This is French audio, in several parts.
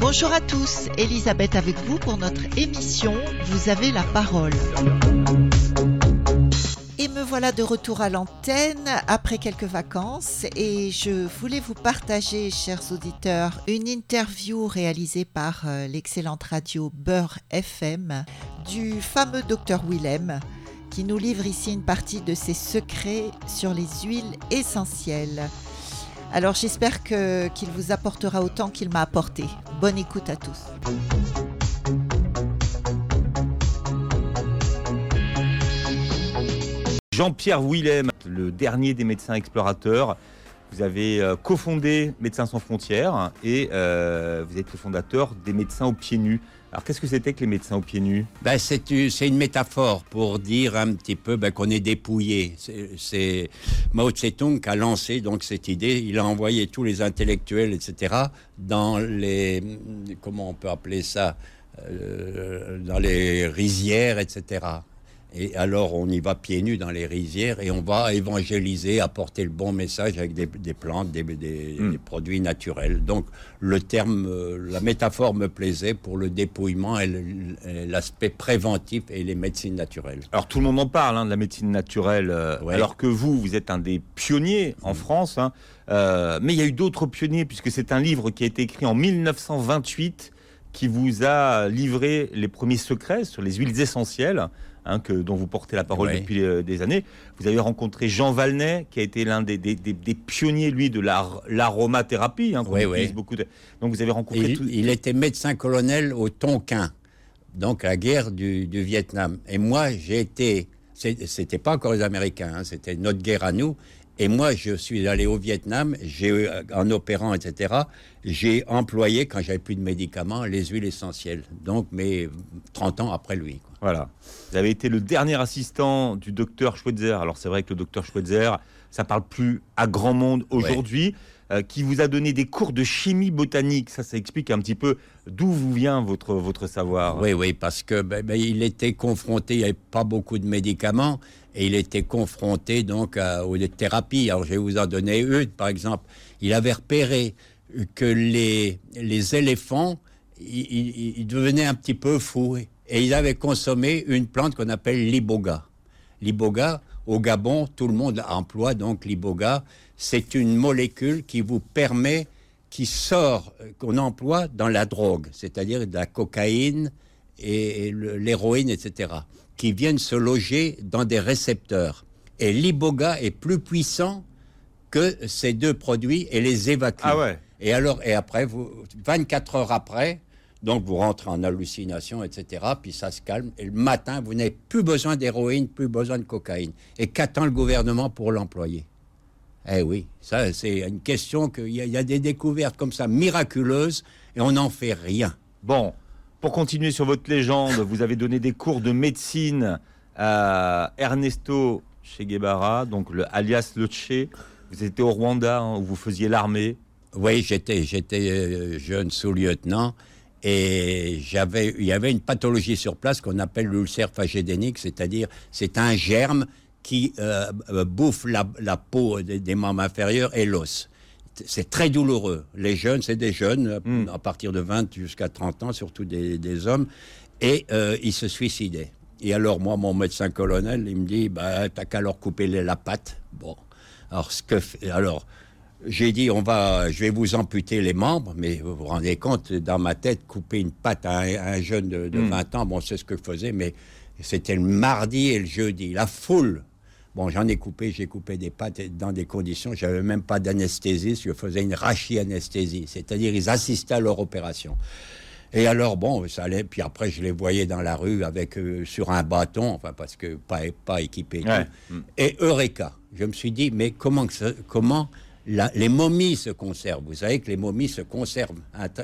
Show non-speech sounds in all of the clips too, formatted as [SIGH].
Bonjour à tous, Elisabeth avec vous pour notre émission Vous avez la parole. Voilà de retour à l'antenne après quelques vacances et je voulais vous partager, chers auditeurs, une interview réalisée par euh, l'excellente radio Beurre FM du fameux docteur Willem qui nous livre ici une partie de ses secrets sur les huiles essentielles. Alors j'espère qu'il vous apportera autant qu'il m'a apporté. Bonne écoute à tous. Jean-Pierre Willem, le dernier des médecins explorateurs. Vous avez euh, cofondé Médecins sans frontières et euh, vous êtes le fondateur des médecins aux pieds nus. Alors qu'est-ce que c'était que les médecins aux pieds nus? Ben, c'est, une, métaphore pour dire un petit peu ben, qu'on est dépouillé. C'est, Mao Tse-tung a lancé donc cette idée. Il a envoyé tous les intellectuels, etc., dans les comment on peut appeler ça, euh, dans les rizières, etc. Et alors, on y va pieds nus dans les rizières et on va évangéliser, apporter le bon message avec des, des plantes, des, des- des produits naturels. Donc, le terme, euh, la métaphore me plaisait pour le dépouillement et l'aspect préventif et les médecines naturelles. Alors tout le monde en parle hein, de la médecine naturelle, euh, Ouais. alors que vous, vous êtes un des pionniers en France. hein. Euh, mais il y a eu d'autres pionniers, puisque c'est un livre qui a été écrit en 1928 qui vous a livré les premiers secrets sur les huiles essentielles, hein, que, dont vous portez la parole depuis euh, des années. Vous avez rencontré Jean Valnet, qui a été l'un des, des- des- des pionniers, lui, de l'ar- l'aromathérapie. hein, beaucoup de- Donc vous avez rencontré Il, tout... il était médecin-colonel au Tonkin, donc la guerre du, du Vietnam. Et moi, j'ai été, c'était pas encore les Américains, hein, c'était notre guerre à nous. Et moi, je suis allé au Vietnam, j'ai eu, en opérant, etc. J'ai employé, quand j'avais plus de médicaments, les huiles essentielles. Donc, mais 30 ans après lui. Voilà. Vous avez été le dernier assistant du docteur Schweitzer. Alors c'est vrai que le docteur Schweitzer, ça parle plus à grand monde aujourd'hui, euh, qui vous a donné des cours de chimie botanique. Ça, ça explique un petit peu d'où vous vient votre, votre savoir. Oui, oui, parce que ben, ben, il était confronté, il n'y avait pas beaucoup de médicaments, et il était confronté donc à- aux thérapies. Alors je vais vous en donner une, par exemple. Il avait repéré que les, les éléphants, ils, ils- ils devenaient un petit peu fous, et ils avaient consommé une plante qu'on appelle l'iboga. L'iboga, au Gabon, tout le monde emploie donc l'iboga. C'est une molécule qui vous permet, qui sort, euh, qu'on emploie dans la drogue, c'est-à-dire de la cocaïne et l'héroïne, etc., qui viennent se loger dans des récepteurs. Et l'iboga est plus puissant que ces deux produits et les évacue. Ah ouais. Et alors, et après, vous, 24 heures après, donc vous rentrez en hallucination, etc., puis ça se calme. Et le matin, vous n'avez plus besoin d'héroïne, plus besoin de cocaïne. Et qu'attend le gouvernement pour l'employer? Eh oui, ça, c'est une question qu'il y, y a des découvertes comme ça miraculeuses et on n'en fait rien. Bon, pour continuer sur votre légende, vous avez donné des cours de médecine à Ernesto Che Guevara, donc le alias Le Che. Vous étiez au Rwanda, hein, où vous faisiez l'armée. Oui, j'étais, j'étais euh, jeune sous-lieutenant et j'avais, il y avait une pathologie sur place qu'on appelle l'ulcère phagédénique, c'est-à-dire c'est un germe qui euh, euh, bouffe la, la peau des, des membres inférieurs et l'os. C'est très douloureux. Les jeunes, c'est des jeunes, euh, Mm. à partir de 20 jusqu'à 30 ans, surtout des, des hommes, et euh, ils se suicidaient. Et alors, moi, mon médecin colonel, il me dit, bah, t'as qu'à leur couper les- la patte. Bon. Alors, ce que alors, j'ai dit, on va, je vais vous amputer les membres, mais vous vous rendez compte, dans ma tête, couper une patte à un, à un jeune de, de Mm. 20 ans, bon, c'est ce que je faisais, mais c'était le mardi et le jeudi. La foule. Bon, j'en ai coupé, j'ai coupé des pattes dans des conditions, j'avais même pas d'anesthésiste, je faisais une rachianesthésie, c'est-à-dire ils assistaient à leur opération. Et alors, bon, ça allait, puis après, je les voyais dans la rue avec, euh, sur un bâton, enfin, parce que pas, pas tout. Ouais. Mm. Et Eureka, je me suis dit, mais comment, comment la- les momies se conservent Vous savez que les momies se conservent.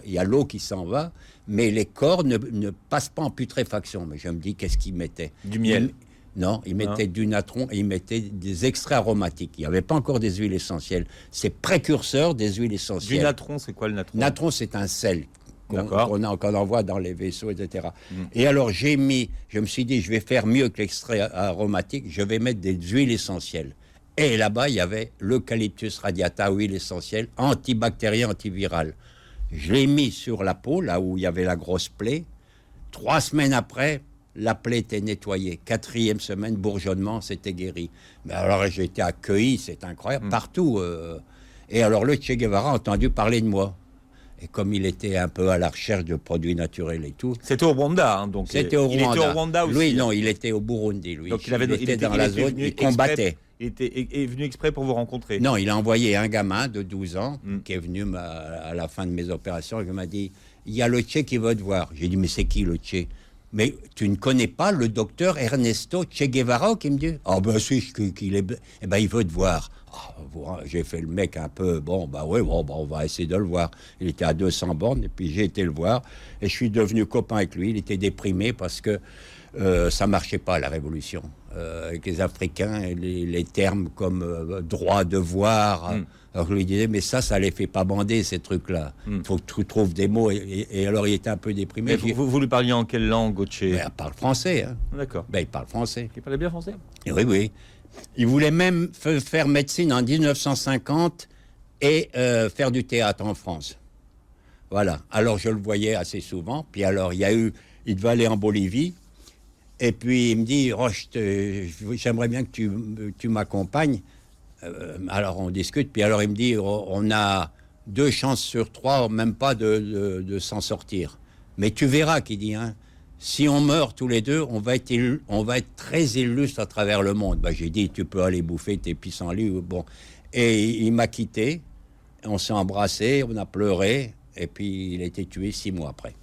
Il y a l'eau qui s'en va, mais les corps ne, ne passent pas en putréfaction. Mais je me dis, qu'est-ce qu'ils mettaient? Du miel. Non, ils mettaient du natron et ils mettaient des extraits aromatiques. Il n'y avait pas encore des huiles essentielles. C'est précurseur des huiles Du essentielles. natron, c'est quoi le natron? Natron, c'est un sel qu'on qu'on envoie dans les vaisseaux, etc. Mm. Et alors j'ai mis, je me suis dit, je vais faire mieux que l'extrait aromatique, je vais mettre des huiles essentielles. Et là-bas, il y avait l'eucalyptus radiata, huile essentielle, antibactérien, antiviral. Je l'ai mis sur la peau, là où il y avait la grosse plaie. Trois semaines après, la plaie était nettoyée. Quatrième semaine, bourgeonnement, c'était guéri. Mais alors j'ai été accueilli, c'est incroyable, mm. partout. Euh. et alors le Che Guevara a entendu parler de moi. Et comme il était un peu à la recherche de produits naturels et tout. C'était au Rwanda, hein, donc. C'était au il Rwanda. était au Rwanda aussi. Lui, non, il était au Burundi, lui. Donc il, avait, était dans la zone, il combattait. Il était est venu exprès pour vous rencontrer? Non, il a envoyé un gamin de 12 ans hmm. qui est venu à la fin de mes opérations et qui m'a dit il y a le Tché qui veut te voir. J'ai dit mais c'est qui le Tché? Mais tu ne connais pas le docteur Ernesto Che Guevara qui me dit Ah ben si, qu'il est. Eh ben il veut te voir. Ah, j'ai fait le mec un peu, bon, bah oui, bon, bah, on va essayer de le voir. Il était à 200 bornes, et puis j'ai été le voir, et je suis devenu copain avec lui. Il était déprimé parce que euh, ça marchait pas, la révolution. Euh, avec les Africains, les, termes comme euh, droit, devoir. Mm. Alors je lui disais, mais ça, ça les fait pas bander, ces trucs-là. Il mm. faut que tu trouves des mots. Et, alors il était un peu déprimé. vous, vous, lui parliez en quelle langue, Gauthier? Ben, Il parle français. Hein. D'accord. Ben, il parle français. Il parlait bien français? Oui, oui. Il voulait même faire médecine en 1950 et faire du théâtre en France. Voilà. Alors je le voyais assez souvent. Puis alors il y a eu, il devait aller en Bolivie. Et puis il me dit, oh, j'aimerais bien que tu, tu m'accompagnes. Euh, alors on discute. Puis alors il me dit, oh, on a deux chances sur trois, même pas de, de, s'en sortir. Mais tu verras, qui dit, hein, si on meurt tous les deux, on va être, on va être très illustre à travers le monde. Bah, j'ai dit, tu peux aller bouffer tes pissenlits. Bon. Et il m'a quitté, on s'est embrassé, on a pleuré, et puis il a été tué six mois après.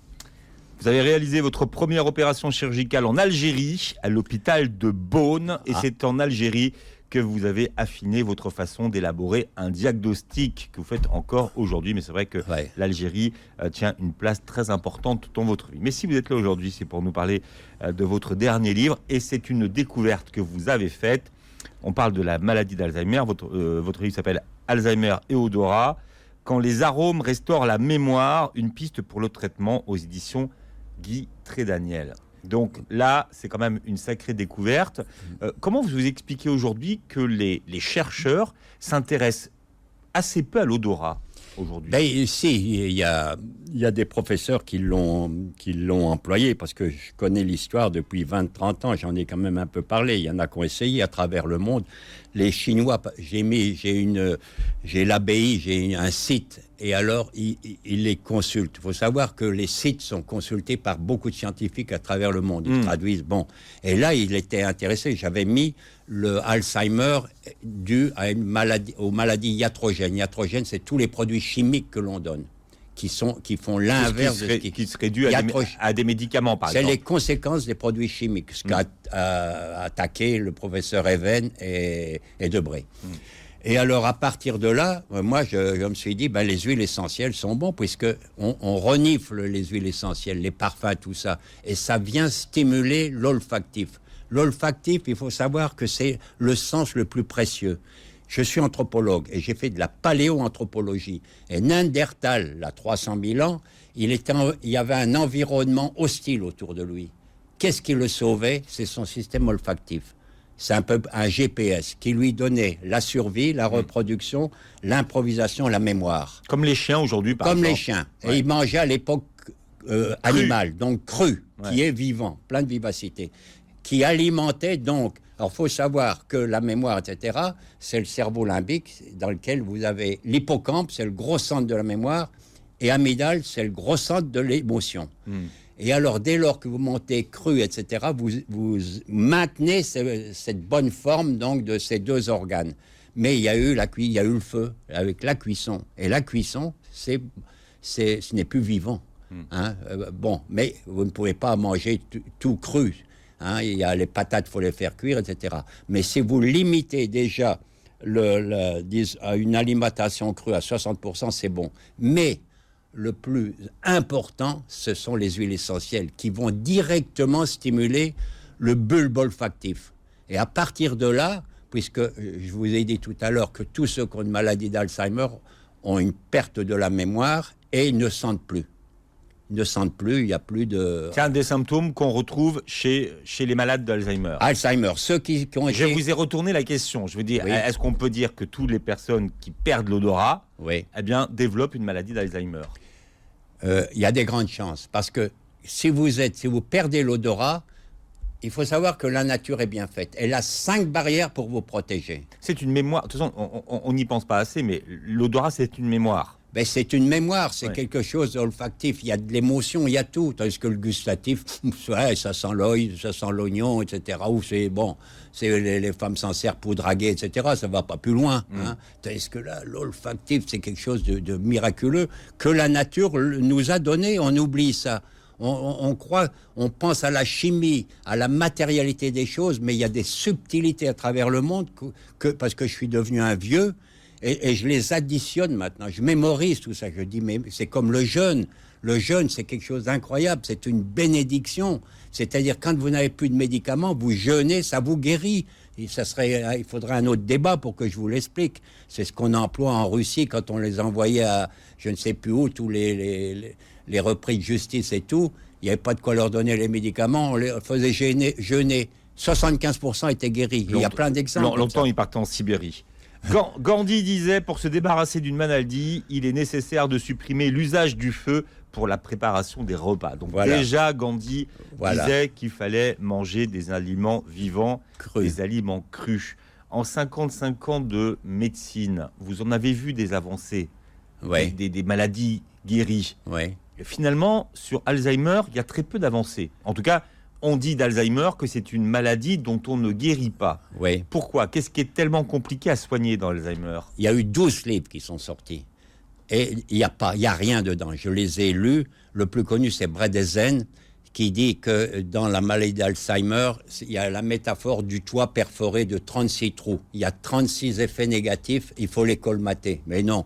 Vous avez réalisé votre première opération chirurgicale en Algérie, à l'hôpital de Beaune, et ah. c'est en Algérie que vous avez affiné votre façon d'élaborer un diagnostic que vous faites encore aujourd'hui. Mais c'est vrai que l'Algérie euh, tient une place très importante dans votre vie. Mais si vous êtes là aujourd'hui, c'est pour nous parler euh, de votre dernier livre. Et c'est une découverte que vous avez faite. On parle de la maladie d'Alzheimer. Votre, euh, votre livre s'appelle Alzheimer et odorat. Quand les arômes restaurent la mémoire, une piste pour le traitement aux éditions Guy Trédaniel. Donc là, c'est quand même une sacrée découverte. Euh, comment vous expliquez aujourd'hui que les, chercheurs s'intéressent assez peu à l'odorat aujourd'hui? Ben, Si, il y a, y a des professeurs qui l'ont employé, parce que je connais l'histoire depuis 20-30 ans, j'en ai quand même un peu parlé. Il y en a qui ont essayé à travers le monde les Chinois, j'ai mis, j'ai une, j'ai l'abbaye, j'ai un site, et alors ils, les consultent. Il faut savoir que les sites sont consultés par beaucoup de scientifiques à travers le monde. Ils hmm. traduisent, bon. Et là, il était intéressé. J'avais mis le Alzheimer dû à une maladie, aux maladies iatrogènes. Iatrogènes, c'est tous les produits chimiques que l'on donne qui, sont, qui font l'inverse de ce qui, qui serait dû à des, médicaments, par exemple. C'est les conséquences des produits chimiques, ce qu'a mm. attaqué le professeur Even et, et Debré. Mm. Et alors, à partir de là, euh, moi, je, me suis dit, ben, les huiles essentielles sont bons, puisque on, on, renifle les huiles essentielles, les parfums, tout ça. Et ça vient stimuler l'olfactif. L'olfactif, il faut savoir que c'est le sens le plus précieux. Je suis anthropologue et j'ai fait de la paléoanthropologie. Et Neandertal, là, 300 000 ans, il, était il y avait un environnement hostile autour de lui. Qu'est-ce qui le sauvait? C'est son système olfactif. C'est un peu un GPS qui lui donnait la survie, la reproduction, l'improvisation, la mémoire. Comme les chiens aujourd'hui, par Comme exemple. les chiens. Et il mangeait à l'époque euh, animale, donc cru, qui est vivant, plein de vivacité, qui alimentait donc alors, il faut savoir que la mémoire, etc., c'est le cerveau limbique dans lequel vous avez l'hippocampe, c'est le gros centre de la mémoire, et amygdale, c'est le gros centre de l'émotion. Hmm. Et alors, dès lors que vous montez cru, etc., vous, vous maintenez cette bonne forme donc de ces deux organes. Mais il y a eu la il y a eu le feu avec la cuisson. Et la cuisson, c'est, c'est, ce n'est plus vivant. Hmm. Hein. Euh, bon, mais vous ne pouvez pas manger tout cru. Hein, il y a les patates, faut les faire cuire, etc. Mais si vous limitez déjà à une alimentation crue à 60%, c'est bon. Mais le plus important, ce sont les huiles essentielles qui vont directement stimuler le bulbe olfactif. Et à partir de là, puisque euh, je vous ai dit tout à l'heure que tous ceux qui ont une maladie d'Alzheimer ont une perte de la mémoire et ne sentent plus. Ils ne sentent plus, il n'y a plus de... C'est un des symptômes qu'on retrouve chez, chez les malades d'Alzheimer. Alzheimer, ceux qui, qui ont Je été... vous ai retourné la question. Je veux dire, Oui. est-ce qu'on peut dire que toutes les personnes qui perdent l'odorat, Oui. eh bien, développent une maladie d'Alzheimer? Euh, il y a des grandes chances. Parce que si vous êtes, si vous perdez l'odorat, il faut savoir que la nature est bien faite. Elle a cinq barrières pour vous protéger. C'est une mémoire. De toute façon, on- on on n'y pense pas assez, mais l'odorat, c'est une mémoire. Ben, c'est une mémoire, c'est Ouais. quelque chose d'olfactif. Il y a de l'émotion, il y a tout. Tandis que le gustatif, ouais, ça sent l'œil, ça sent l'oignon, etc. Ou c'est bon, c'est les, les femmes s'en servent pour draguer, etc. Ça va pas plus loin. Hein. Tandis que là, l'olfactif, c'est quelque chose de, de miraculeux que la nature nous a donné. On oublie ça. On, on- on croit, on pense à la chimie, à la matérialité des choses, mais il y a des subtilités à travers le monde que, que- parce que je suis devenu un vieux et, et je les additionne maintenant. Je mémorise tout ça. Je dis, mais c'est comme le jeûne. Le jeûne, c'est quelque chose d'incroyable. C'est une bénédiction. C'est-à-dire, quand vous n'avez plus de médicaments, vous jeûnez, ça vous guérit. Et ça serait, il faudrait un autre débat pour que je vous l'explique. C'est ce qu'on emploie en Russie quand on les envoyait à, je ne sais plus où, tous les, les, repris de justice et tout. Il n'y avait pas de quoi leur donner les médicaments. On les faisait jeûner. jeûner. 75% étaient guéris. Il y a plein d'exemples. Long- Longtemps, ça. il partait en Sibérie. Gan- Gandhi disait pour se débarrasser d'une maladie, il est nécessaire de supprimer l'usage du feu pour la préparation des repas. Donc Voilà. déjà, Gandhi Voilà. disait qu'il fallait manger des aliments vivants, Cru. des aliments crus. En 55 ans de médecine, vous en avez vu des avancées, Ouais, des, des maladies guéries. ouais. Finalement, sur Alzheimer, il y a très peu d'avancées. En tout cas, on dit d'Alzheimer que c'est une maladie dont on ne guérit pas. Oui. Pourquoi? Qu'est-ce qui est tellement compliqué à soigner dans Alzheimer? Il y a eu 12 livres qui sont sortis. Et il n'y a, pas- il y a rien dedans. Je les ai lus. Le plus connu, c'est Bredesen, qui dit que dans la maladie d'Alzheimer, il y a la métaphore du toit perforé de 36 trous. Il y a 36 effets négatifs, il faut les colmater. Mais non,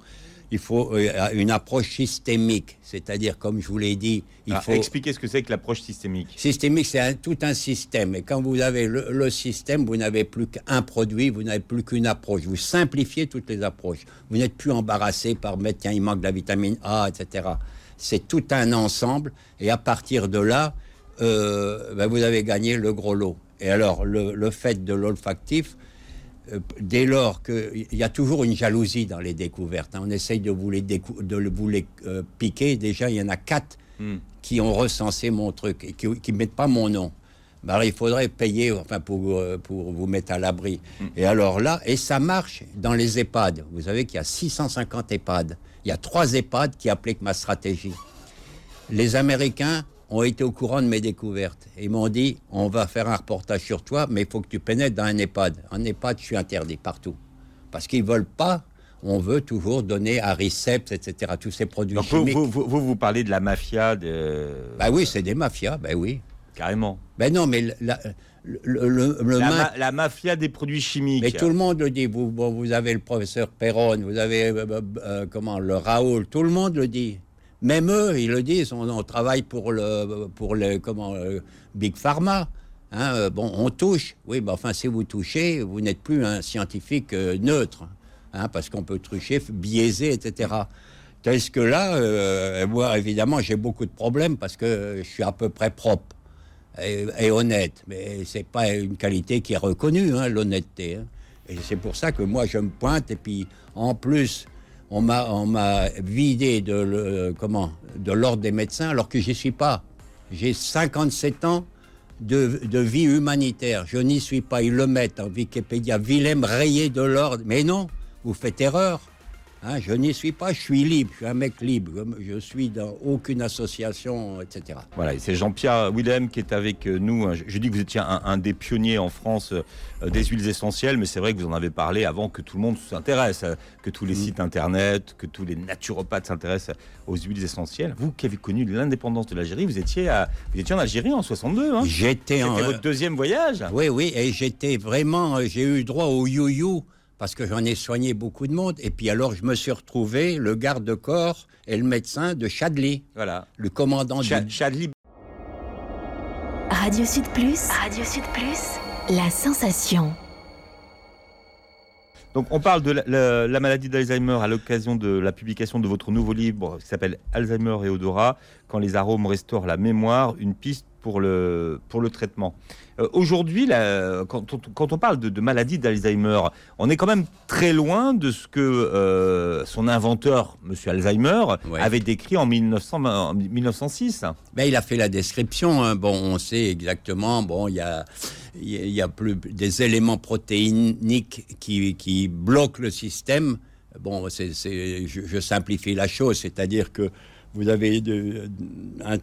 il faut euh, une approche systémique. C'est-à-dire, comme je vous l'ai dit, il Ah, faut... Expliquez ce que c'est que l'approche systémique. Systémique, c'est tout un système. Et quand vous avez le, le système, vous n'avez plus qu'un produit, vous n'avez plus qu'une approche. Vous simplifiez toutes les approches. Vous n'êtes plus embarrassé par mettre, tiens, il manque de la vitamine A, etc. C'est tout un ensemble. Et à partir de là, euh, ben, vous avez gagné le gros lot. Et alors, le, le fait de l'olfactif, dès lors qu'il y a toujours une jalousie dans les découvertes, hein. on essaye de vous les, décou- de le- vous les euh, piquer. Déjà, il y en a quatre Hmm. qui ont recensé mon truc et qui ne mettent pas mon nom. Ben il faudrait payer enfin, pour, euh, pour vous mettre à l'abri. Et alors là, et ça marche dans les EHPAD. Vous savez qu'il y a 650 EHPAD. Il y a trois EHPAD qui appliquent ma stratégie. Les Américains ont été au courant de mes découvertes. Ils m'ont dit, on va faire un reportage sur toi, mais il faut que tu pénètres dans un EHPAD. En EHPAD, je suis interdit partout. Parce qu'ils veulent pas, on veut toujours donner à Riceps, etc., tous ces produits Donc vous, chimiques. vous, vous, vous, vous parlez de la mafia, de... Ben oui, c'est des mafias, ben oui. carrément. Ben non, mais la- le, le, le- le La, main- ma- la mafia des produits chimiques. Mais tout le monde le dit. Vous avez le professeur Perron, vous avez euh, euh, euh, comment le Raoul, tout le monde le dit. Même eux, ils le disent. On, travaille pour le pour le comment euh, Big Pharma. Hein, euh, bon, on touche. Oui, mais enfin, si vous touchez, vous n'êtes plus un scientifique euh, neutre, hein, parce qu'on peut toucher, biaiser, etc. Tandis que là, moi, évidemment, j'ai beaucoup de problèmes parce que je suis à peu près propre et, honnête. Mais c'est pas une qualité qui est reconnue, hein, l'honnêteté. Et c'est pour ça que moi, je me pointe. Et puis, en plus, on m'a, vidé de, comment, de l'ordre des médecins alors que j'y suis pas. J'ai 57 ans de, de vie humanitaire. Je n'y suis pas. Ils le mettent en Wikipédia. Willem rayé de l'ordre. Mais non, vous faites erreur. Hein, je n'y suis pas, je suis libre, je suis un mec libre, je, je suis dans aucune association, etc. Voilà, et c'est Jean-Pierre Willem qui est avec euh, nous. Je, je dis que vous étiez un, un des pionniers en France euh, des huiles essentielles, mais c'est vrai que vous en avez parlé avant que tout le monde s'intéresse, euh, que tous les Mm. sites internet, que tous les naturopathes s'intéressent aux huiles essentielles. Vous qui avez connu l'indépendance de l'Algérie, vous étiez, à, vous étiez en Algérie en 62. Hein J'étais en... C'était votre deuxième voyage Oui, oui, et j'étais vraiment, j'ai eu droit au you-you parce que j'en ai soigné beaucoup de monde. Et puis alors, je me suis retrouvé le garde-corps et le médecin de Chadli, Voilà. le commandant Cha- du... Chadli Radio Sud Plus. Radio Sud Plus. La sensation. Donc on parle de la, la maladie d'Alzheimer à l'occasion de la publication de votre nouveau livre qui s'appelle Alzheimer et odorat, quand les arômes restaurent la mémoire, une piste pour le, pour le traitement. Euh, aujourd'hui, quand, on, quand on parle de, de maladie d'Alzheimer, on est quand même très loin de ce que euh, son inventeur, M. Alzheimer, avait décrit en, 1900, 1906. Ben, il a fait la description. Hein. Bon, on sait exactement. Bon, il y a, y a plus des éléments protéiniques qui, qui bloquent le système. Bon, c'est, je, je simplifie la chose, c'est-à-dire que vous avez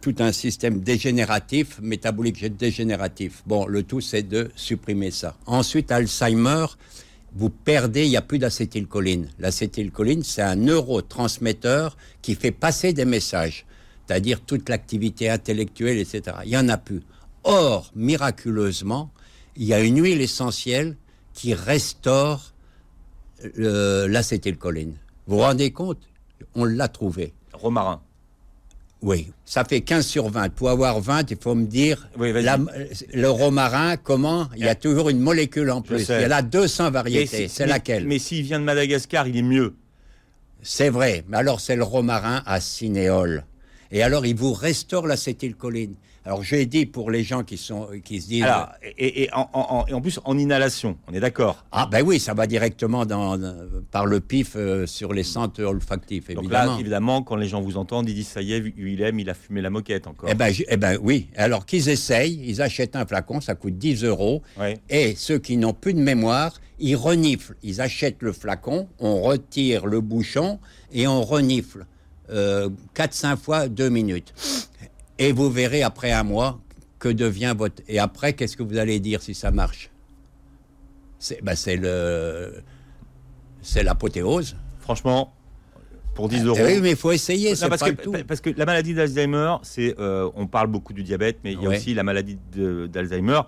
tout un système dégénératif, métabolique dégénératif. Bon, le tout, c'est de supprimer ça. Ensuite, Alzheimer, vous perdez, il n'y a plus d'acétylcholine. L'acétylcholine, c'est un neurotransmetteur qui fait passer des messages, c'est-à-dire toute l'activité intellectuelle, etc. Il n'y en a plus. Or, miraculeusement, il y a une huile essentielle qui restaure l'acétylcholine. Vous vous rendez compte? On l'a trouvé. Romarin. Oui, ça fait 15 sur 20. Pour avoir 20, il faut me dire, le romarin, comment? Il y a toujours une molécule en plus. Il y a 200 variétés. C'est laquelle? Mais s'il vient de Madagascar, il est mieux. C'est vrai. Mais alors, c'est le romarin à cinéole. Et alors, il vous restaure l'acétylcholine. Alors j'ai dit pour les gens qui sont qui se disent. Alors, et, en, plus en inhalation, on est d'accord? Ah ben oui, ça va directement dans, par le pif euh, sur les centres olfactifs. Donc là, évidemment, quand les gens vous entendent, ils disent ça y est, Willem, il a fumé la moquette encore. Eh ben, eh ben oui. Alors qu'ils essayent, ils achètent un flacon, ça coûte 10 euros. Et ceux qui n'ont plus de mémoire, ils reniflent. Ils achètent le flacon, on retire le bouchon et on renifle. Euh, 4-5 fois 2 minutes. Et vous verrez après un mois que devient votre. Et après, qu'est-ce que vous allez dire si ça marche? C'est ben le. C'est l'apothéose. Franchement, pour 10 euros. Oui, mais il faut essayer. parce, pas que, tout. parce que la maladie d'Alzheimer, c'est. Euh, on parle beaucoup du diabète, mais il y a aussi la maladie d'Alzheimer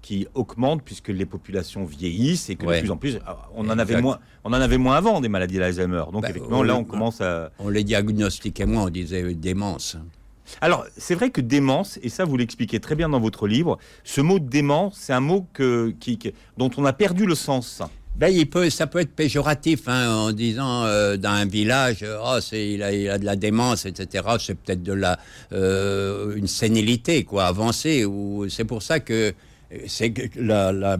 qui augmente puisque les populations vieillissent et que de plus en plus, ah, on en, avait moins, on en avait moins avant des maladies d'Alzheimer. Donc, bah, effectivement, là, on commence à. On les diagnostiquait moins, on disait démence. Alors, c'est vrai que démence, et ça vous l'expliquez très bien dans votre livre, ce mot démence, c'est un mot dont on a perdu le sens. Ben, il peut, ça peut être péjoratif hein, en disant euh, dans un village, oh, il, a, de la démence, etc. C'est peut-être de la euh, une sénilité quoi, avancée. Ou c'est pour ça que c'est la,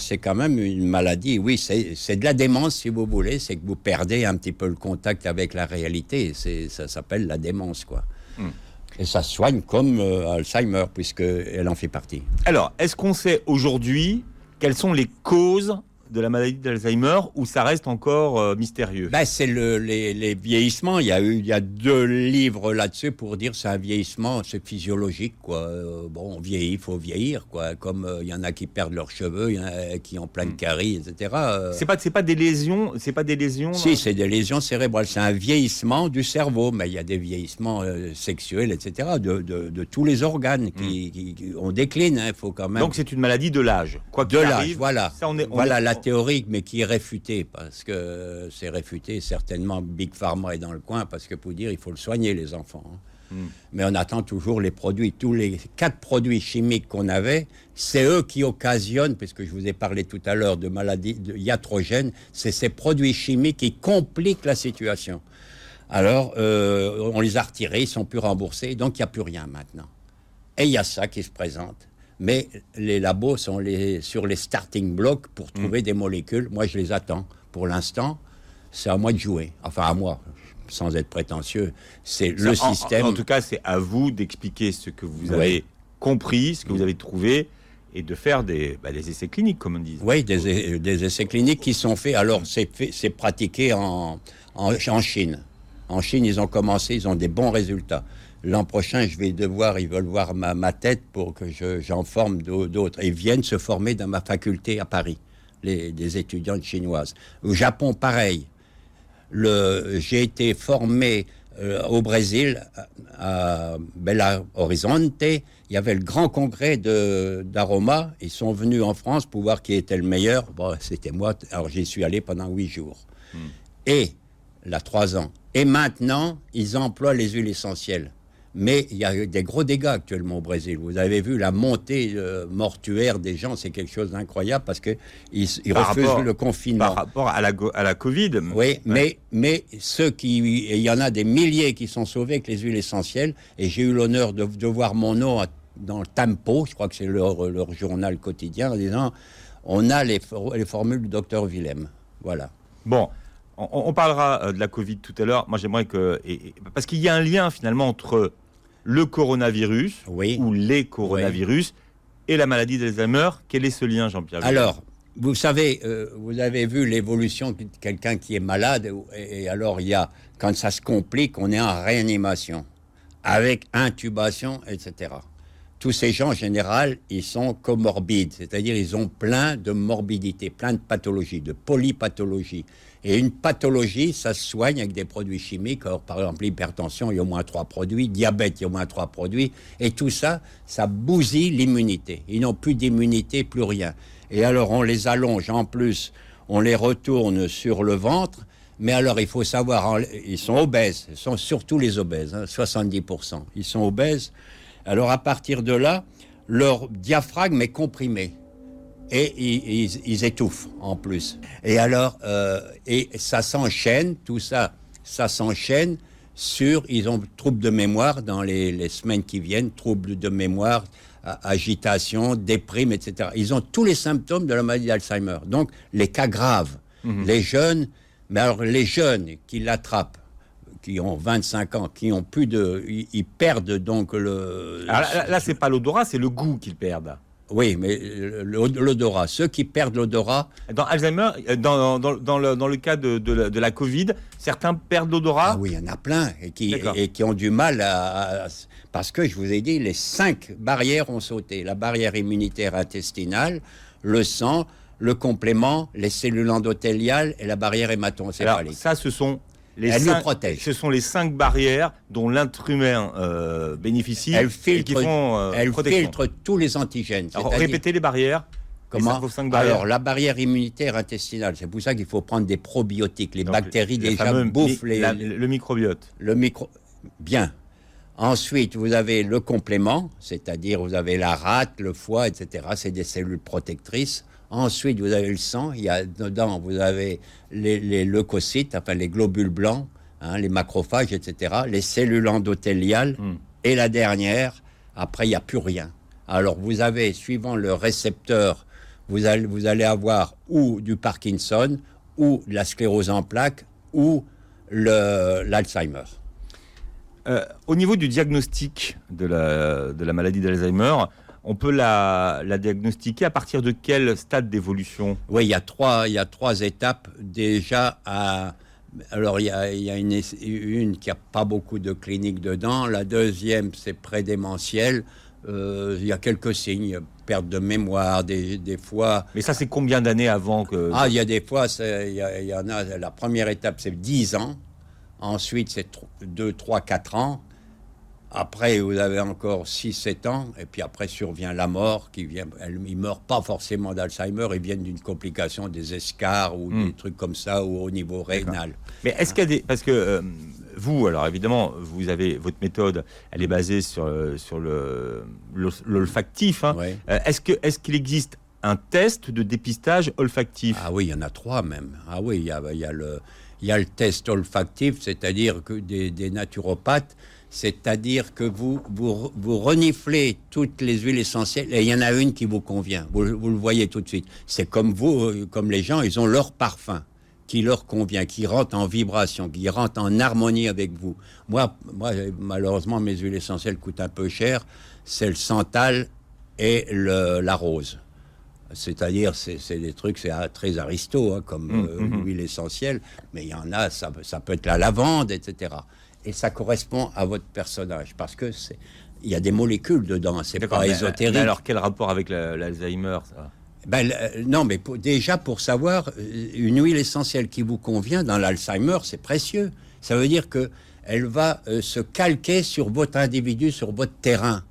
c'est quand même une maladie. Oui, c'est de la démence si vous voulez. C'est que vous perdez un petit peu le contact avec la réalité. Ça s'appelle la démence quoi. Hmm. Et ça soigne comme euh, Alzheimer, puisqu'elle en fait partie. Alors, est-ce qu'on sait aujourd'hui quelles sont les causes de la maladie d'Alzheimer ou ça reste encore euh, mystérieux? Ben, C'est le, les, vieillissements. Il y, a eu, il y a deux livres là-dessus pour dire c'est un vieillissement, c'est physiologique. Quoi. Euh, bon, on vieillit, il faut vieillir. Quoi. Comme euh, il y en a qui perdent leurs cheveux, il y en a qui ont plein de hmm. caries, etc. C'est pas, pas des lésions c'est pas des lésions Si, c'est des lésions cérébrales. C'est un vieillissement du cerveau, mais il y a des vieillissements sexuels, etc. De, de, tous les organes qui, hmm. on décline. Il hein, faut quand même. Donc c'est une maladie de l'âge. Quoi de l'âge, voilà. Ça, on est, voilà la théorique, mais qui est réfutée, parce que c'est réfuté, certainement Big Pharma est dans le coin, parce que pour dire, il faut le soigner, les enfants. Hein. Hmm. Mais on attend toujours les produits. Tous les quatre produits chimiques qu'on avait, c'est eux qui occasionnent, puisque je vous ai parlé tout à l'heure de maladies de iatrogènes, c'est ces produits chimiques qui compliquent la situation. Alors, euh, on les a retirés, ils sont plus remboursés, donc il n'y a plus rien maintenant. Et il y a ça qui se présente mais les labos sont les, sur les starting blocks pour mm. trouver des molécules. Moi, je les attends. Pour l'instant, c'est à moi de jouer. Enfin, à moi, sans être prétentieux. C'est le système. En, tout cas, c'est à vous d'expliquer ce que vous avez compris, ce que vous avez trouvé et de faire des, bah, des, essais cliniques, comme on dit. Oui, des, des, essais cliniques qui sont faits. Alors, c'est pratiqué en, en, en, Chine. En Chine, ils ont commencé, ils ont des bons résultats. L'an prochain, je vais devoir, ils veulent voir ma, tête pour que j'en forme d'autres. Et ils viennent se former dans ma faculté à Paris, les, des étudiantes chinoises. Au Japon, pareil. J'ai été formé euh, au Brésil, à Belo Horizonte. Il y avait le grand congrès d'Aroma. Ils sont venus en France pour voir qui était le meilleur. Bon, c'était moi. Alors j'y suis allé pendant huit jours. Hmm. Et, là, trois ans. Et maintenant, ils emploient les huiles essentielles. Mais il y a des gros dégâts actuellement au Brésil. Vous avez vu la montée euh, mortuaire des gens, c'est quelque chose d'incroyable parce qu'ils ils Par refusent rapport- le confinement. Par rapport à la, à la Covid. Oui, mais, mais ceux qui. Il y en a des milliers qui sont sauvés avec les huiles essentielles. Et j'ai eu l'honneur de, de voir mon nom à- dans le Tempo, je crois que c'est leur, leur journal quotidien, en disant on a les, for- les formules du docteur Willem. Voilà. Bon, on, on parlera euh, de la Covid tout à l'heure. Moi, j'aimerais que. et- et- parce qu'il y a un lien finalement entre le coronavirus Oui. ou les coronavirus et la maladie d'Alzheimer. Quel est ce lien, Jean-Pierre Alors, vous savez, euh, vous avez vu l'évolution de quelqu'un qui est malade, et, et alors il y a, quand ça se complique, on est en réanimation, avec intubation, etc. Tous ces gens, en général, ils sont comorbides, c'est-à-dire ils ont plein de morbidités, plein de pathologies, de polypathologies. Et une pathologie, ça se soigne avec des produits chimiques. Par exemple, l'hypertension, il y a au moins trois produits. Diabète, il y a au moins trois produits. Et tout ça, ça bousille l'immunité. Ils n'ont plus d'immunité, plus rien. Et alors, on les allonge en plus, on les retourne sur le ventre. Mais alors, il faut savoir, ils sont obèses, ils sont surtout les obèses, hein, 70%. Ils sont obèses. Alors, à partir de là, leur diaphragme est comprimé et ils, ils- ils étouffent en plus. Et alors, euh, et ça s'enchaîne, tout ça, ça s'enchaîne sur, ils ont troubles de mémoire dans les, les semaines qui viennent, troubles de mémoire, agitation, déprime, etc. Ils ont tous les symptômes de la maladie d'Alzheimer. Donc, les cas graves, les jeunes, mais alors les jeunes qui l'attrapent, qui ont 25 ans, qui ont plus de, ils, ils perdent donc le. Alors là, là, là, c'est pas l'odorat, c'est le goût qu'ils perdent. Oui, mais l'od- l'odorat, ceux qui perdent l'odorat, Dans Alzheimer, euh, dans, dans, dans le, dans le cas de, de la, de la Covid, certains perdent l'odorat. ah oui, il y en a plein et qui, et qui ont du mal à, à- Parce que je vous ai dit, les cinq barrières ont sauté. La barrière immunitaire intestinale, le sang, le complément, les cellules endothéliales et la barrière Alors, hématocéphalique. ça, ce sont les Elle nous protège. ce sont les cinq barrières dont l'être humain euh, bénéficie Elle et qui filtre, font euh, elle filtre tous les antigènes. Alors, répétez les barrières. Les Comment cinq- cinq. Alors, la barrière immunitaire intestinale, c'est pour ça qu'il faut prendre des probiotiques. Les Donc, bactéries le déjà fameux bouffent les, la- le microbiote. le micro. Bien. Ensuite, vous avez le complément, c'est-à-dire vous avez la rate, le foie, etc. C'est des cellules protectrices. Ensuite, vous avez le sang. Il y a dedans, vous avez les, les leucocytes, enfin les globules blancs, hein, les macrophages, etc. Les cellules endothéliales. Hmm. Et la dernière, après, il n'y a plus rien. Alors, vous avez, suivant le récepteur, vous allez, vous allez avoir ou du Parkinson, ou de la sclérose en plaques, ou l'Alzheimer. Euh, au niveau du diagnostic de la, de la maladie d'Alzheimer, on peut la, la diagnostiquer à partir de quel stade d'évolution? Oui, il y a trois, il y a trois étapes déjà à. Alors, il y a, il y a une, une qui a pas beaucoup de cliniques dedans. La deuxième, c'est prédémentiel. Euh, il y a quelques signes, perte de mémoire, des, des fois. Mais ça, c'est combien d'années avant que... Ah, il y a des fois, c'est- il y, a- il y en a. La première étape, c'est 10 ans. Ensuite, c'est 2, 3, 4 ans. Après, vous avez encore 6, 7 ans. Et puis après, survient la mort qui vient. Elle, ils meurent pas forcément d'Alzheimer. Ils viennent d'une complication des escars ou Hmm. des trucs comme ça ou au niveau rénal. Mais est-ce qu'il y a des... Parce que euh, vous, alors évidemment, vous avez votre méthode, elle est basée sur, sur le, l'olfactif. hein. Euh, est-ce que est-ce qu'il existe un test de dépistage olfactif? Ah oui, il y en a trois même. Ah oui, il y a, il y a le, il y a le test olfactif, c'est-à-dire que des, des naturopathes, c'est-à-dire que vous, vous, vous reniflez toutes les huiles essentielles et il y en a une qui vous convient. Vous, vous le voyez tout de suite. C'est comme vous, euh, comme les gens, ils ont leur parfum qui leur convient, qui rentre en vibration, qui rentre en harmonie avec vous. Moi, moi malheureusement, mes huiles essentielles coûtent un peu cher. C'est le santal et le, la rose. C'est-à-dire, c'est c'est des trucs, c'est très aristo, hein, comme Mmh, euh, mmh. l'huile essentielle, mais il y en a, ça, ça peut être la lavande, etc. Et ça correspond à votre personnage, parce que c'est, il y a des molécules dedans, c'est pas mais, ésotérique. mais alors, quel rapport avec la- l'Alzheimer Ben, le- non, mais pour- déjà pour savoir euh, une huile essentielle qui vous convient dans l'Alzheimer, c'est précieux. Ça veut dire que elle va euh, se calquer sur votre individu, sur votre terrain.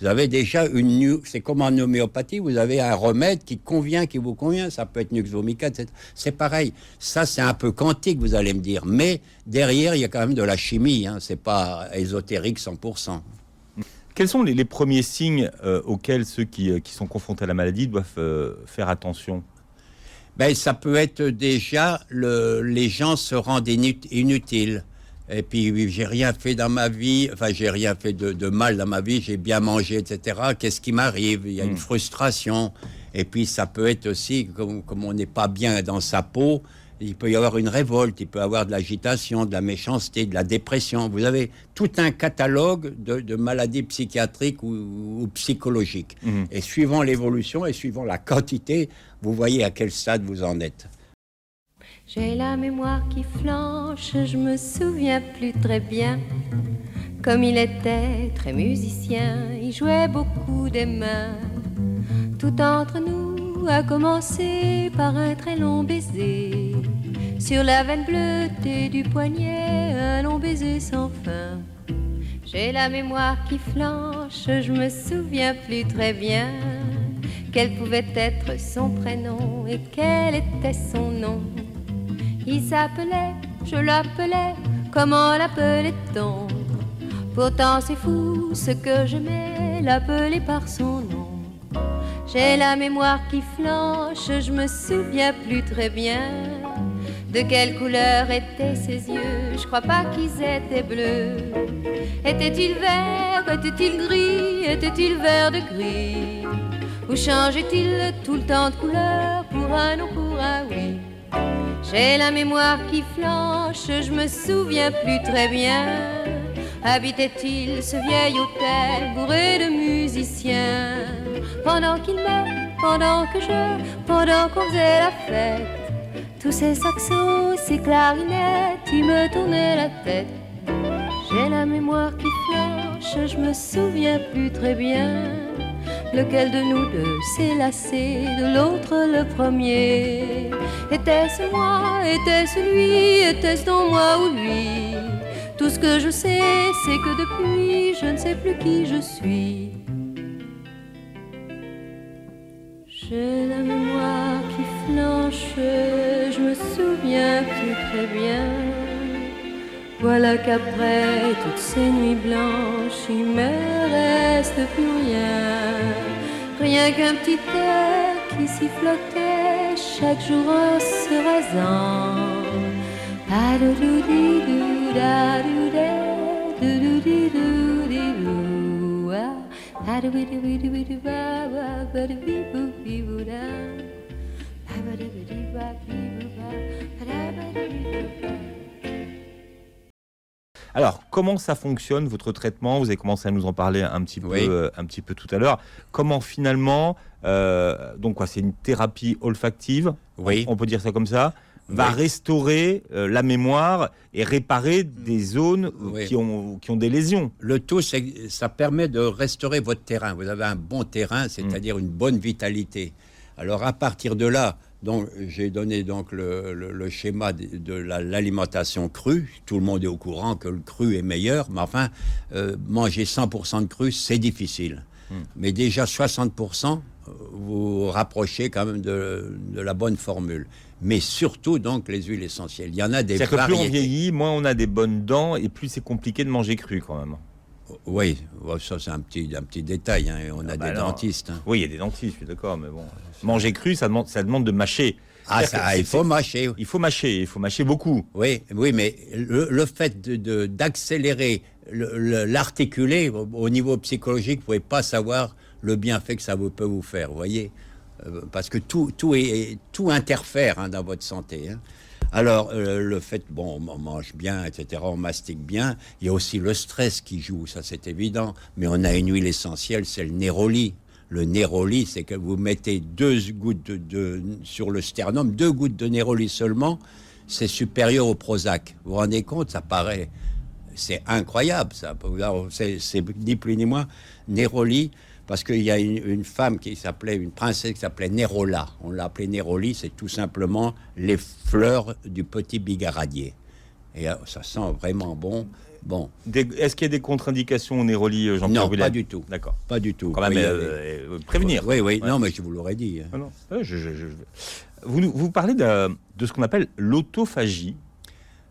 Vous avez déjà une... C'est comme en homéopathie, vous avez un remède qui convient, qui vous convient. Ça peut être Nux vomica, C'est pareil. Ça, c'est un peu quantique, vous allez me dire. Mais derrière, il y a quand même de la chimie. Hein. C'est pas ésotérique 100%. Quels sont les, premiers signes euh, auxquels ceux qui, euh, qui, sont confrontés à la maladie doivent euh, faire attention? Ben, Ça peut être déjà, le, les gens se rendent inutiles. Et puis, j'ai rien fait dans ma vie, enfin, j'ai rien fait de, mal dans ma vie, j'ai bien mangé, etc. Qu'est-ce qui m'arrive? Il y a une hmm. frustration. Et puis, ça peut être aussi, comme, comme on n'est pas bien dans sa peau, il peut y avoir une révolte, il peut y avoir de l'agitation, de la méchanceté, de la dépression. Vous avez tout un catalogue de, maladies psychiatriques ou, psychologiques. Hmm. Et suivant l'évolution et suivant la quantité, vous voyez à quel stade vous en êtes. J'ai la mémoire qui flanche, je me souviens plus très bien. Comme il était très musicien, il jouait beaucoup des mains. Tout entre nous a commencé par un très long baiser. Sur la veine bleutée du poignet, un long baiser sans fin. J'ai la mémoire qui flanche, je me souviens plus très bien. Quel pouvait être son prénom et quel était son nom. Il s'appelait, je l'appelais, comment l'appelait-on? Pourtant c'est fou ce que j'aimais, l'appeler par son nom. J'ai la mémoire qui flanche, je me souviens plus très bien de quelle couleur étaient ses yeux. Je crois pas qu'ils étaient bleus. Était-il vert, était-il gris, était-il vert de gris? Ou changeait-il tout le temps de couleur pour un non, pour un oui? J'ai la mémoire qui flanche, je me souviens plus très bien. Habitait-il ce vieil hôtel bourré de musiciens? Pendant qu'il me, pendant que je, pendant qu'on faisait la fête Tous ces saxos, ces clarinettes, ils me tournaient la tête. J'ai la mémoire qui flanche, je me souviens plus très bien. Lequel de nous deux s'est lassé de l'autre le premier? Était-ce moi Était-ce lui Était-ce dans moi ou lui? Tout ce que je sais, c'est que depuis, je ne sais plus qui je suis. J'ai la mémoire qui flanche, je me souviens plus très bien. Voilà qu'après toutes ces nuits blanches, il me reste plus rien. Rien qu'un petit air qui s'y flottait chaque jour en se rasant. Alors, comment ça fonctionne votre traitement? Vous avez commencé à nous en parler un petit peu, euh, un petit peu tout à l'heure. Comment finalement, euh, donc quoi, c'est une thérapie olfactive, oui. on, peut dire ça comme ça, va restaurer euh, la mémoire et réparer des zones qui, ont, qui ont des lésions. Le tout, ça permet de restaurer votre terrain. Vous avez un bon terrain, c'est-à-dire une bonne vitalité. Alors à partir de là, donc, j'ai donné donc le, schéma de, l'alimentation crue. Tout le monde est au courant que le cru est meilleur, mais enfin, euh, manger 100% de cru, c'est difficile. Hmm. Mais déjà 60%, vous rapprochez quand même de, la bonne formule. Mais surtout, donc, les huiles essentielles. Il y en a des C'est-à-dire que plus on vieillit, moins on a des bonnes dents et plus c'est compliqué de manger cru quand même. Oui, ça c'est un petit, un petit détail. Hein. On a ah des bah dentistes. Hein. Oui, il y a des dentistes, je suis d'accord, mais bon. Manger cru, ça demande, ça demande de mâcher. Ah, ça, il faut mâcher. Il faut mâcher, il faut mâcher beaucoup. Oui, oui, mais le, fait de, d'accélérer l'articuler au niveau psychologique, vous pouvez pas savoir le bienfait que ça vous, peut vous faire, vous voyez euh, Parce que tout, tout, est, tout interfère hein, dans votre santé. Alors, euh, le fait, bon, on mange bien, etc., on mastique bien, il y a aussi le stress qui joue, ça c'est évident, mais on a une huile essentielle, c'est le néroli. Le néroli, c'est que vous mettez deux gouttes de, sur le sternum, deux gouttes de néroli seulement, c'est supérieur au Prozac. Vous vous rendez compte, ça paraît, c'est incroyable, ça. C'est ni plus ni moins. Néroli, parce qu'il y a une, femme qui s'appelait, une princesse qui s'appelait Nérola. On l'a appelée Néroli, c'est tout simplement les fleurs du petit bigaradier. Et euh, ça sent vraiment bon. Bon, Est-ce qu'il y a des contre-indications au Néroli, euh, Jean-Pierre non, pas du tout. D'accord. Pas du tout. Quand même, Oui, euh, euh, prévenir. Oui, oui, Ouais. non, mais je vous l'aurais dit. Ah non, ouais, je- je- je- Vous, vous parlez de, de ce qu'on appelle l'autophagie.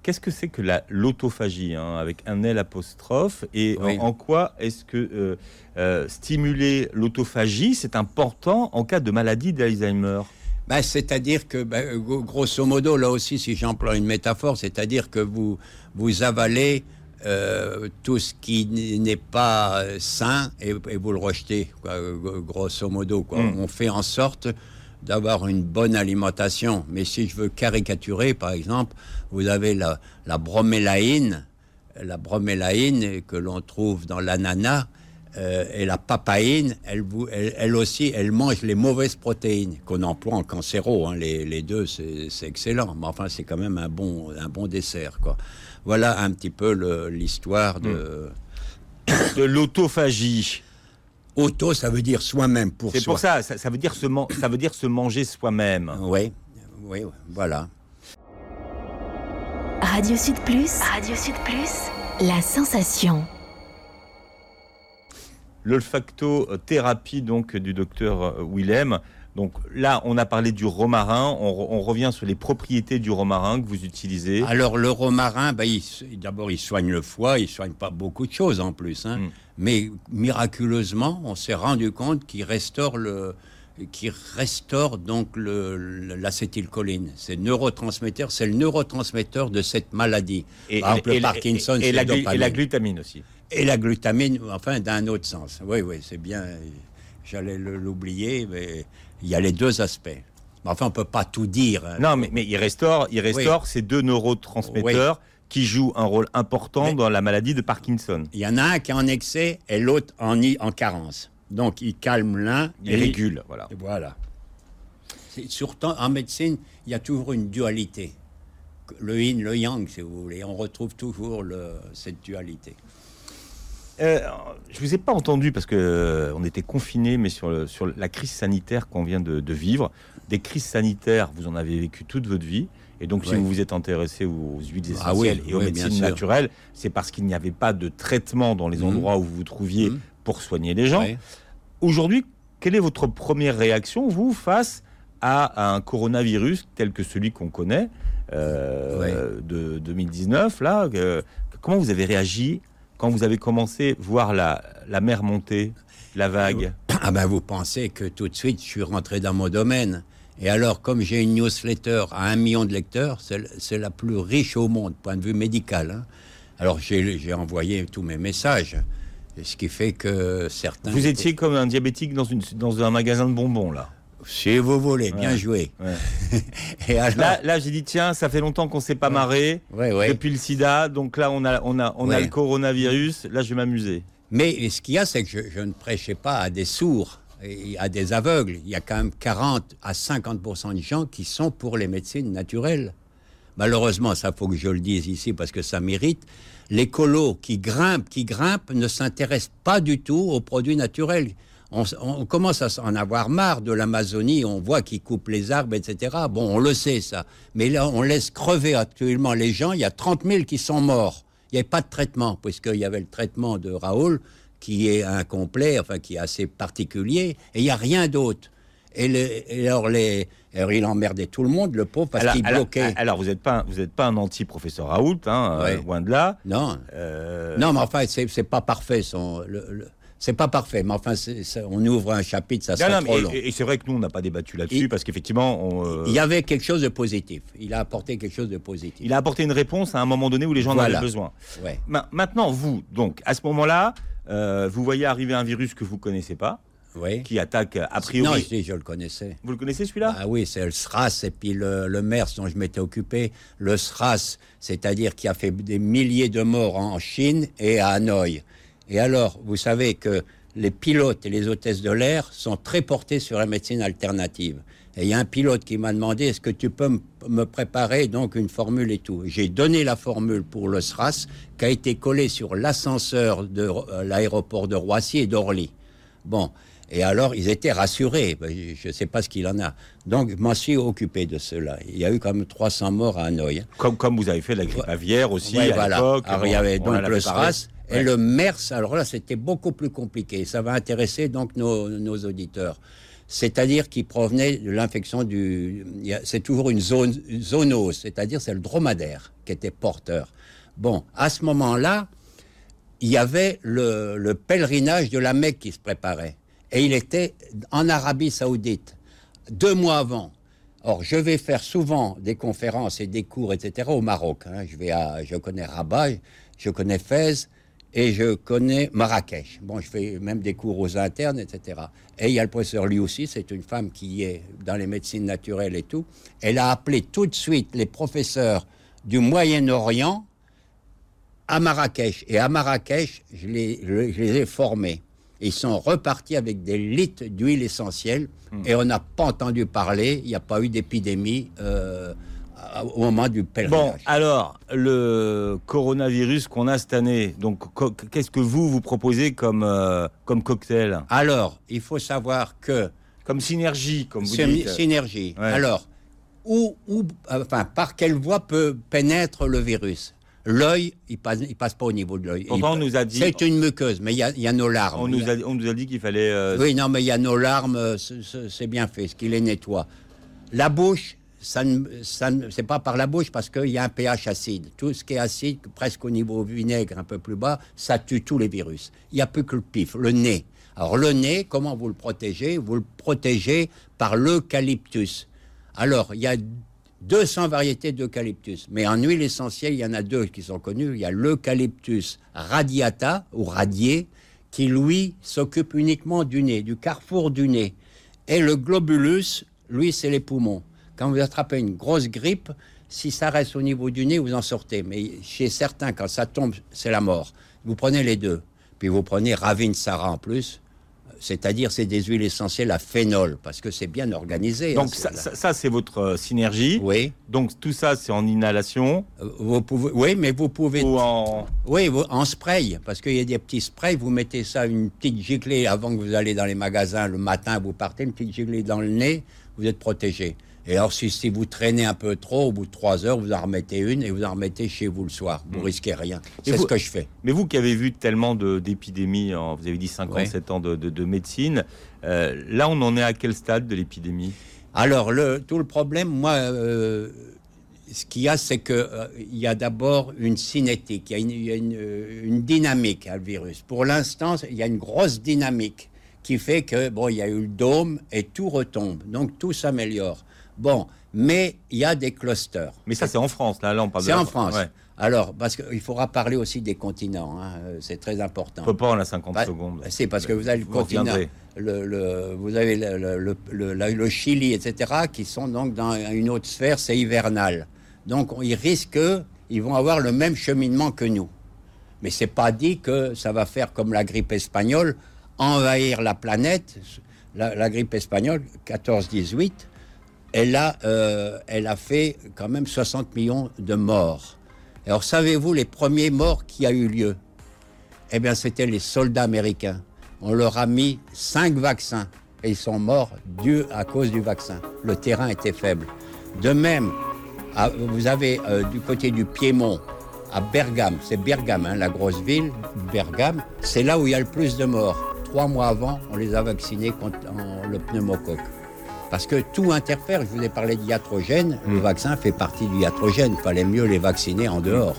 Qu'est-ce que c'est que la l'autophagie hein, avec un L apostrophe et Oui. en, en quoi est-ce que euh, euh, stimuler l'autophagie c'est important en cas de maladie d'Alzheimer? Ben, c'est-à-dire que, ben, gro- grosso modo, là aussi, si j'emploie une métaphore, c'est-à-dire que vous, vous avalez euh, tout ce qui n'est pas euh, sain et, et vous le rejetez, quoi, grosso modo. Quoi. Mm. On fait en sorte d'avoir une bonne alimentation. Mais si je veux caricaturer, par exemple, vous avez la, la bromélaïne, la bromélaïne que l'on trouve dans l'ananas, euh, et la papaïne, elle, vous- elle, elle aussi, elle mange les mauvaises protéines qu'on emploie en cancéro. hein. les, les deux, c'est excellent. Mais enfin, c'est quand même un bon, un bon dessert. Quoi. Voilà un petit peu l'histoire de... [COUGHS] De l'autophagie. Auto, ça veut dire soi-même pour C'est soi. pour ça, ça, ça veut dire se ça veut dire se manger soi-même. Oui, oui, voilà. Radio Sud Plus. Radio Sud Plus. La sensation. L'olfactothérapie donc du docteur euh, Willem. Donc là, on a parlé du romarin. On, re- on revient sur les propriétés du romarin que vous utilisez. Alors le romarin, ben, d'abord il soigne le foie, il soigne pas beaucoup de choses en plus. hein. Mm. Mais miraculeusement, on s'est rendu compte qu'il restaure le, qui restaure donc l'acétylcholine. C'est neurotransmetteur, c'est le neurotransmetteur de cette maladie. Et, Par exemple, et- le Parkinson, et la, et la glutamine aussi. Et la glutamine, enfin d'un autre sens. Oui, oui, c'est bien. J'allais l'oublier, mais il y a les deux aspects. Mais enfin, on peut pas tout dire. hein. Non, mais, mais il restaure, il restaure ces deux neurotransmetteurs qui jouent un rôle important Mais- dans la maladie de Parkinson. Il y en a un qui est en excès et l'autre en, en carence. Donc, il calme l'un Il et régule, voilà. et voilà. C'est- Surtout en médecine, il y a toujours une dualité. Le yin, le yang, si vous voulez. On retrouve toujours le- cette dualité. Euh, je vous ai pas entendu parce que euh, on était confinés, mais sur, le- sur la crise sanitaire qu'on vient de, de vivre, des crises sanitaires, vous en avez vécu toute votre vie. Et donc, si vous vous êtes intéressé aux huiles Ah oui, essentielles et aux oui, médecines naturelles, c'est parce qu'il n'y avait pas de traitement dans les Mhm. endroits où vous vous trouviez Mhm. Pour soigner les gens. Ouais. Aujourd'hui, quelle est votre première réaction, vous, face à un coronavirus tel que celui qu'on connaît euh, de 2019 là euh, Comment vous avez réagi quand vous avez commencé à voir la, la mer monter, la vague? [COUGHS] Ah ben, vous pensez que tout de suite, je suis rentré dans mon domaine. Et alors, comme j'ai une newsletter à un million de lecteurs, c'est la plus riche au monde, point de vue médical. hein. Alors, j'ai envoyé tous mes messages. Ce qui fait que certains... Vous étiez comme un diabétique dans, une, dans un magasin de bonbons là. Si vous voulez, bien Ouais. joué. Ouais. [LAUGHS] Et alors... Là, là j'ai dit tiens, ça fait longtemps qu'on s'est pas marré Ouais, depuis le SIDA, donc là on a, on a, on a Ouais. le coronavirus. Là, je vais m'amuser. Mais ce qu'il y a, c'est que je, je ne prêchais pas à des sourds, et à des aveugles. Il y a quand même 40 à 50% de gens qui sont pour les médecines naturelles. Malheureusement, ça faut que je le dise ici parce que ça mérite. Les colos qui grimpent, qui grimpent, ne s'intéressent pas du tout aux produits naturels. On, commence à en avoir marre de l'Amazonie, on voit qu'ils coupent les arbres, etc. Bon, on le sait ça. Mais là, on laisse crever actuellement les gens. Il y a 30 000 qui sont morts. Il n'y avait pas de traitement, puisqu'il y avait le traitement de Raoul, qui est incomplet, enfin qui est assez particulier, et il n'y a rien d'autre. Et alors, les, alors, il emmerdait tout le monde, le pauvre, parce qu'il bloquait. alors, vous n'êtes pas, un- vous êtes pas un anti-professeur Raoult, hein, euh, Ouais. loin de là. Non, Euh, non, mais enfin, c'est pas parfait. Son, le- le- c'est pas parfait, mais enfin, on ouvre un chapitre, ça sera non, trop mais- long. et, et c'est vrai que nous, on n'a pas débattu là-dessus parce qu'effectivement, euh, Il y avait quelque chose de positif. Il a apporté quelque chose de positif. il a apporté une réponse à un moment donné où les gens en avaient besoin. Ouais. Ma- Maintenant, vous, donc, à ce moment-là, euh, vous voyez arriver un virus que vous connaissez pas, Oui. qui attaque a priori. Non, dis, je le connaissais. Vous le connaissez celui-là? Ah oui, c'est le SRAS et puis le, le MERS dont je m'étais occupé. Le SRAS, c'est-à-dire qui a fait des milliers de morts en Chine et à Hanoï. Et alors, vous savez que les pilotes et les hôtesses de l'air sont très portés sur la médecine alternative. Et il y a un pilote qui m'a demandé est-ce que tu peux me préparer donc une formule et tout. J'ai donné la formule pour le SRAS qui a été collée sur l'ascenseur de euh, l'aéroport de Roissy et d'Orly. Bon, Et alors, ils étaient rassurés. Ben, Je ne sais pas ce qu'il en a. Donc, je m'en suis occupé de cela. Il y a eu quand même 300 morts à Hanoï. Comme, comme vous avez fait la grippe aviaire aussi Ouais, à voilà. l'époque. Alors, il y avait on donc le. SRAS et Ouais. le MERS. Alors là, c'était beaucoup plus compliqué. Ça va intéresser donc nos, nos auditeurs. C'est-à-dire qui provenait de l'infection du. C'est toujours une zone une zoonose, c'est-à-dire c'est le dromadaire qui était porteur. Bon, à ce moment-là, il y avait le, le pèlerinage de la Mecque qui se préparait. Et il était en Arabie Saoudite, deux mois avant. Or, je vais faire souvent des conférences et des cours, etc., au Maroc. hein. Je, vais je connais Rabat, je connais Fès et je connais Marrakech. Bon, je fais même des cours aux internes, etc. Et il y a le professeur lui aussi, c'est une femme qui est dans les médecines naturelles et tout. Elle a appelé tout de suite les professeurs du Moyen-Orient à Marrakech. Et à Marrakech, je les ai formés. Ils sont repartis avec des litres d'huile essentielle et on n'a pas entendu parler, il n'y a pas eu d'épidémie euh, au moment du Bon, pèlerinage. alors, le coronavirus qu'on a cette année, donc qu'est-ce que vous, vous proposez comme, euh, comme cocktail? Alors, il faut savoir que Comme synergie, comme vous dites synergie. Ouais. Alors, où, où- enfin, par quelle voie peut pénètre le virus? L'œil, il passe, il passe pas au niveau de l'œil. Pourtant, Il- on nous a dit- C'est une muqueuse, mais il y a, il y a nos larmes. On nous, a, on nous a dit qu'il fallait... euh, Oui, non, mais il y a nos larmes, euh, c'est- bien fait, ce qui les nettoie. La bouche, ça ne, ça ne- c'est pas par la bouche parce qu'il y a un pH acide. Tout ce qui est acide, presque au niveau vinaigre, un peu plus bas, ça tue tous les virus. Il n'y a plus que le pif, le nez. Alors le nez, comment vous le protégez? Vous le protégez par l'eucalyptus. Alors, il y a 200 variétés d'eucalyptus, mais en huile essentielle, il y en a deux qui sont connues. Il y a l'eucalyptus radiata ou radié, qui lui s'occupe uniquement du nez, du carrefour du nez. Et le globulus, lui, c'est les poumons. Quand vous attrapez une grosse grippe, si ça reste au niveau du nez, vous en sortez. Mais chez certains, quand ça tombe, c'est la mort. Vous prenez les deux. Puis vous prenez Ravinsara en plus, c'est-à-dire c'est des huiles essentielles à phénol, parce que c'est bien organisé. Donc hein, ça, c'est- ça- ça, c'est votre euh, synergie. Oui, Donc tout ça, c'est en inhalation Euh, vous pouvez, oui, mais vous pouvez ou en... Oui, vous- en spray, parce qu'il y a des petits sprays, vous mettez ça, une petite giclée avant que vous allez dans les magasins le matin, vous partez, une petite giclée dans le nez, vous êtes protégé. Et alors, si, si vous traînez un peu trop, au bout de trois heures, vous en remettez une et vous en remettez chez vous le soir. Vous risquez rien. C'est ce que je fais. Mais vous qui avez vu tellement d'épidémies, vous avez dit 57 ans de, de- de médecine, euh, là on en est à quel stade de l'épidémie? Alors, le, tout le problème, moi, euh, ce qu'il y a, c'est que euh, il y a d'abord une cinétique, il y a une, il y a une, une dynamique à le virus. Pour l'instant, il y a une grosse dynamique qui fait que, bon, il y a eu le dôme et tout retombe. Donc, tout s'améliore. Bon, mais il y a des clusters. Mais ça c'est en France, là, là on parle de C'est la en France. Ouais. Alors, parce qu'il faudra parler aussi des continents, hein, euh, c'est très important. On peut pas en a 50 Bah, secondes. C'est parce que vous avez le Vous continent, le, le- vous avez le, le- la- Chili, etc., qui sont donc dans une autre sphère, c'est hivernal. Donc, on- ils risquent, ils vont avoir le même cheminement que nous. Mais c'est pas dit que ça va faire comme la grippe espagnole, envahir la planète. La, la grippe espagnole, 14-18, elle a, euh, elle a fait quand même 60 millions de morts. Alors, savez-vous les premiers morts qui a eu lieu? Eh bien, c'était les soldats américains. On leur a mis cinq vaccins et ils sont morts dû à cause du vaccin. Le terrain était faible. De même, vous avez euh, du côté du Piémont, à Bergame, c'est Bergame, hein, la grosse ville, Bergame, c'est là où il y a le plus de morts. Trois mois avant, on les a vaccinés contre le pneumocoque. Parce que tout interfère. Je vous ai parlé de iatrogène. Le vaccin fait partie du iatrogène. Il fallait mieux les vacciner en dehors.